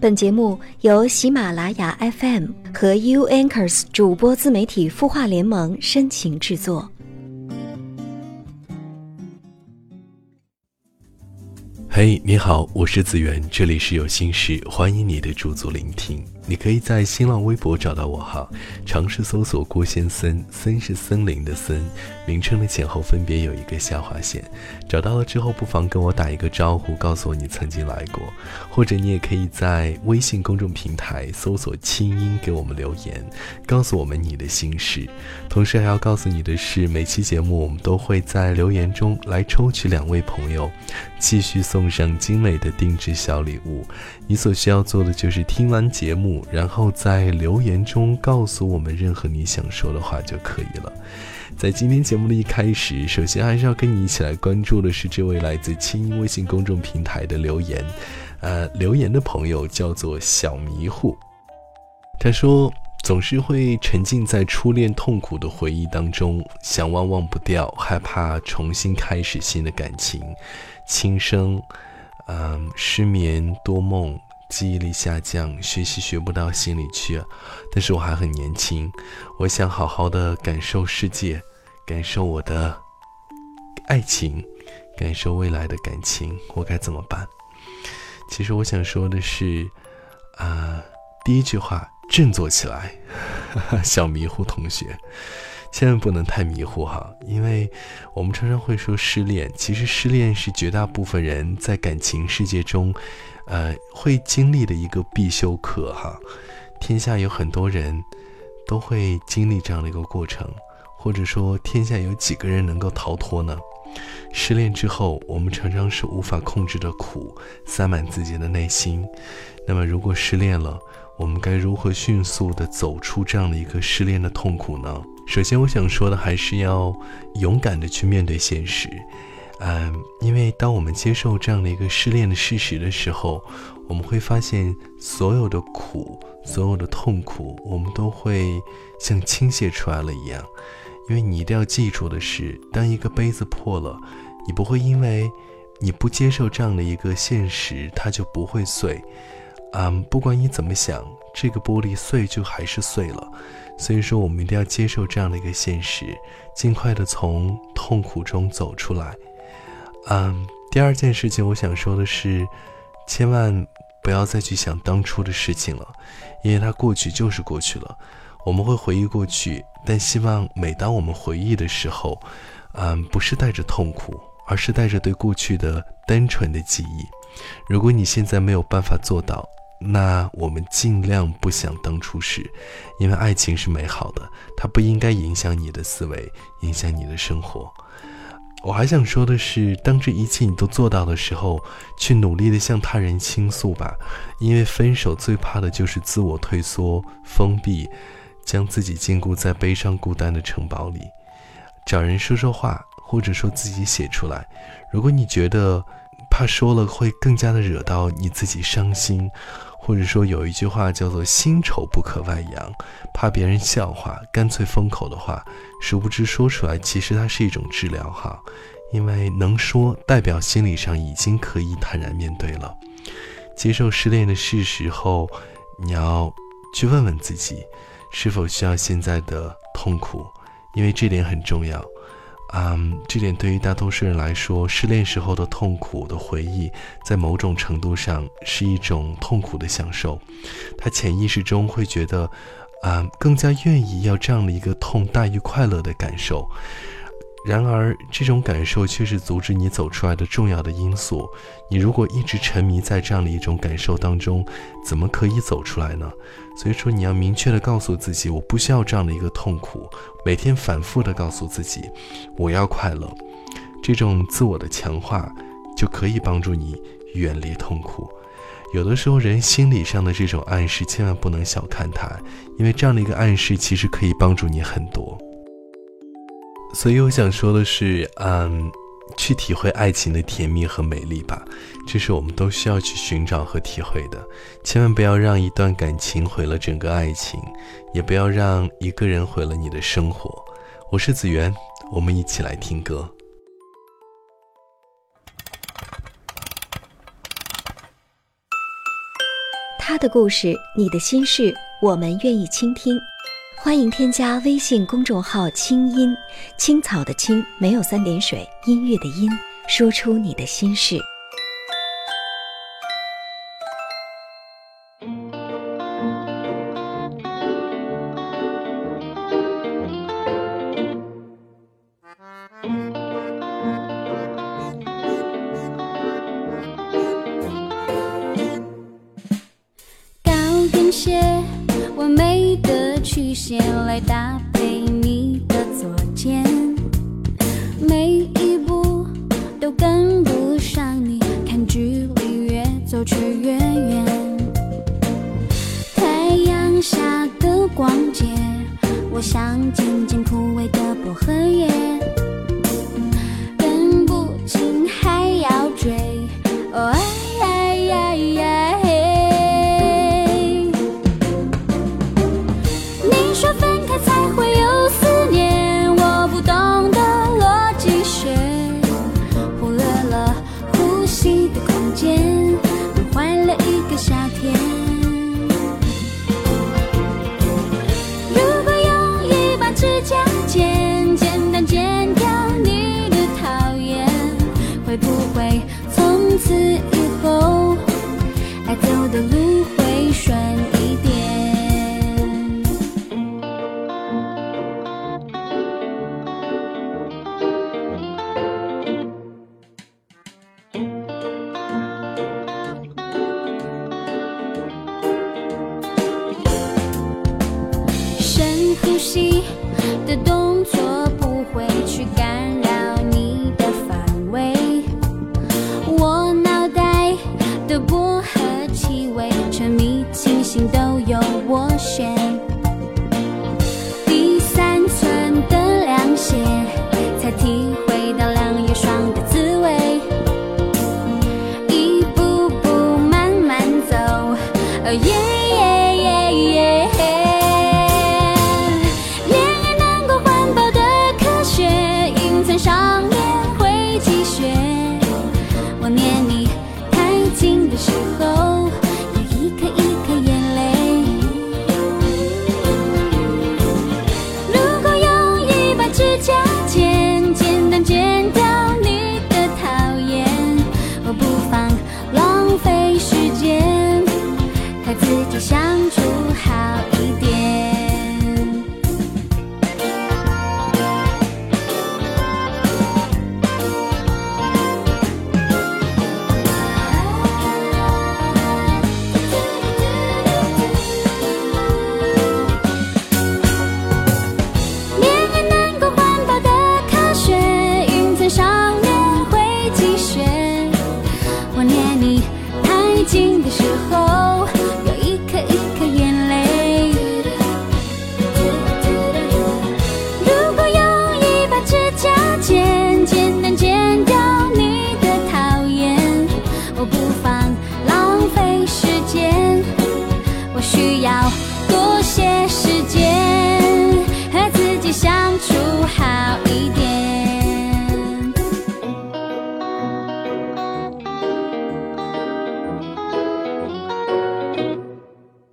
本节目由喜马拉雅 FM 和 U Anchors 主播自媒体孵化联盟深情制作。嘿，你好，我是子源，这里是有心事，欢迎你的驻足聆听。你可以在新浪微博找到我哈，尝试搜索郭先森，森是森林的森，名称的前后分别有一个下划线。找到了之后，不妨跟我打一个招呼，告诉我你曾经来过，或者你也可以在微信公众平台搜索“清音”给我们留言，告诉我们你的心事。同时还要告诉你的是，每期节目我们都会在留言中来抽取两位朋友，继续送上精美的定制小礼物。你所需要做的就是听完节目。然后在留言中告诉我们任何你想说的话就可以了。在今天节目的一开始，首先还是要跟你一起来关注的是这位来自青音微信公众平台的留言。呃，留言的朋友叫做小迷糊，他说总是会沉浸在初恋痛苦的回忆当中，想忘忘不掉，害怕重新开始新的感情，轻生，嗯，失眠多梦。记忆力下降，学习学不到心里去，但是我还很年轻，我想好好的感受世界，感受我的爱情，感受未来的感情，我该怎么办？其实我想说的是，啊，第一句话，振作起来，小迷糊同学，千万不能太迷糊哈，因为我们常常会说失恋，其实失恋是绝大部分人在感情世界中。呃，会经历的一个必修课哈，天下有很多人都会经历这样的一个过程，或者说天下有几个人能够逃脱呢？失恋之后，我们常常是无法控制的苦塞满自己的内心。那么，如果失恋了，我们该如何迅速的走出这样的一个失恋的痛苦呢？首先，我想说的还是要勇敢的去面对现实。嗯，因为当我们接受这样的一个失恋的事实的时候，我们会发现所有的苦、所有的痛苦，我们都会像倾泻出来了一样。因为你一定要记住的是，当一个杯子破了，你不会因为你不接受这样的一个现实，它就不会碎。嗯，不管你怎么想，这个玻璃碎就还是碎了。所以说，我们一定要接受这样的一个现实，尽快的从痛苦中走出来。嗯，第二件事情我想说的是，千万不要再去想当初的事情了，因为它过去就是过去了。我们会回忆过去，但希望每当我们回忆的时候，嗯，不是带着痛苦，而是带着对过去的单纯的记忆。如果你现在没有办法做到，那我们尽量不想当初事，因为爱情是美好的，它不应该影响你的思维，影响你的生活。我还想说的是，当这一切你都做到的时候，去努力的向他人倾诉吧，因为分手最怕的就是自我退缩、封闭，将自己禁锢在悲伤孤单的城堡里，找人说说话，或者说自己写出来。如果你觉得怕说了会更加的惹到你自己伤心。或者说有一句话叫做“心丑不可外扬”，怕别人笑话，干脆封口的话，殊不知说出来其实它是一种治疗哈，因为能说代表心理上已经可以坦然面对了。接受失恋的事实后，你要去问问自己，是否需要现在的痛苦，因为这点很重要。嗯，这点对于大多数人来说，失恋时候的痛苦的回忆，在某种程度上是一种痛苦的享受。他潜意识中会觉得，啊，更加愿意要这样的一个痛大于快乐的感受。然而，这种感受却是阻止你走出来的重要的因素。你如果一直沉迷在这样的一种感受当中，怎么可以走出来呢？所以说，你要明确的告诉自己，我不需要这样的一个痛苦。每天反复的告诉自己，我要快乐。这种自我的强化，就可以帮助你远离痛苦。有的时候，人心理上的这种暗示，千万不能小看它，因为这样的一个暗示，其实可以帮助你很多。所以我想说的是，嗯，去体会爱情的甜蜜和美丽吧，这是我们都需要去寻找和体会的。千万不要让一段感情毁了整个爱情，也不要让一个人毁了你的生活。我是子源，我们一起来听歌。他的故事，你的心事，我们愿意倾听。欢迎添加微信公众号“清音青草”的青没有三点水，音乐的音，说出你的心事。来搭配你的左肩，每一步都跟不上你，看距离越走却越远。太阳下的光街，我想静静枯萎的薄荷叶，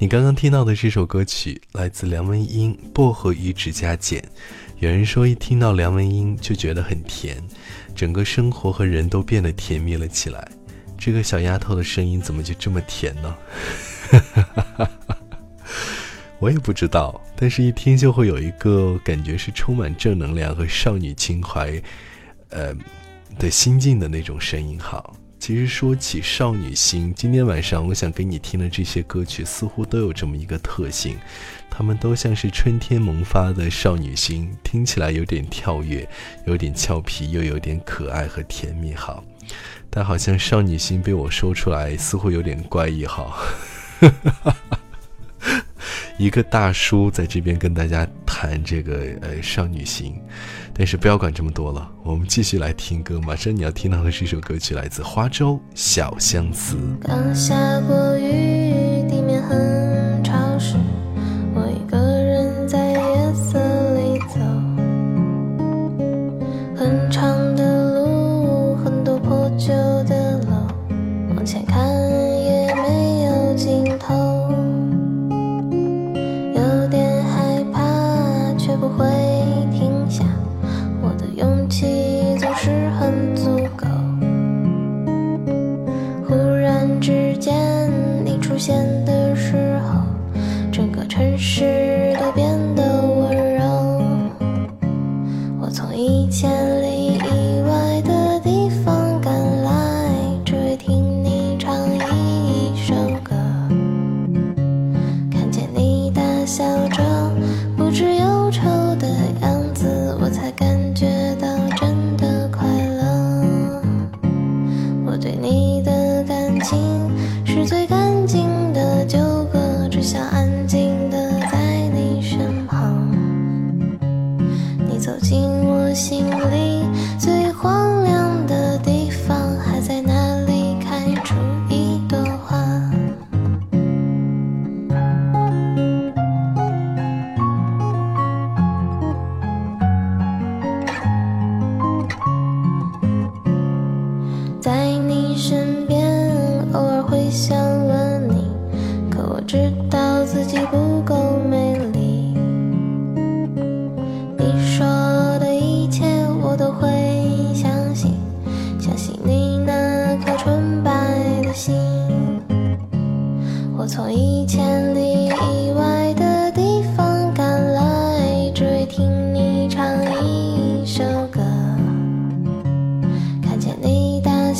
你刚刚听到的这首歌曲来自梁文音，《薄荷与指甲剪》。有人说，一听到梁文音就觉得很甜，整个生活和人都变得甜蜜了起来。这个小丫头的声音怎么就这么甜呢？我也不知道，但是一听就会有一个感觉，是充满正能量和少女情怀，呃的心境的那种声音。好。其实说起少女心，今天晚上我想给你听的这些歌曲，似乎都有这么一个特性，它们都像是春天萌发的少女心，听起来有点跳跃，有点俏皮，又有点可爱和甜蜜。好，但好像少女心被我说出来，似乎有点怪异。好。一个大叔在这边跟大家谈这个呃少女心，但是不要管这么多了，我们继续来听歌。马上你要听到的是一首歌曲，来自花粥《小相思》。刚下过雨，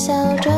笑着，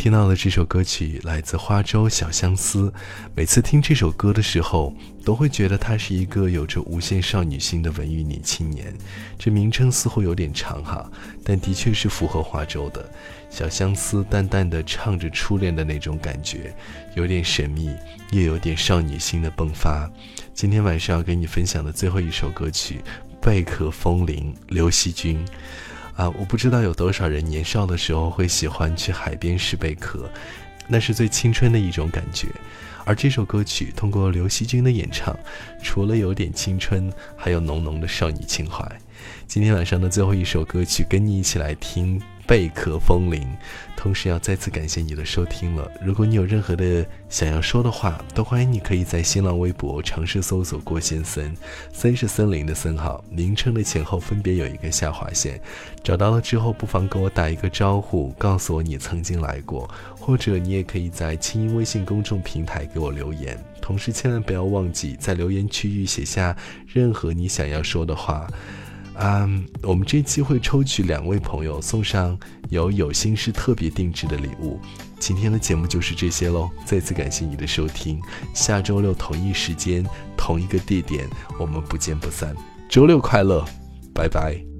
听到的这首歌曲来自花粥小相思。每次听这首歌的时候，都会觉得她是一个有着无限少女心的文艺女青年。这名称似乎有点长哈，但的确是符合花粥的。小相思淡淡的唱着初恋的那种感觉，有点神秘，又有点少女心的迸发。今天晚上要给你分享的最后一首歌曲《贝壳风铃》，刘惜君。啊，我不知道有多少人年少的时候会喜欢去海边拾贝壳，那是最青春的一种感觉。而这首歌曲通过刘惜君的演唱，除了有点青春，还有浓浓的少女情怀。今天晚上的最后一首歌曲，跟你一起来听《贝壳风铃》，同时要再次感谢你的收听了。如果你有任何的想要说的话，都欢迎你可以在新浪微博尝试搜索“郭先森”，森是森林的森号，名称的前后分别有一个下划线。找到了之后，不妨跟我打一个招呼，告诉我你曾经来过，或者你也可以在清音微信公众平台给我留言。同时，千万不要忘记在留言区域写下任何你想要说的话。嗯，我们这期会抽取两位朋友送上由有心事特别定制的礼物。今天的节目就是这些喽，再次感谢你的收听，下周六同一时间同一个地点，我们不见不散。周六快乐，拜拜。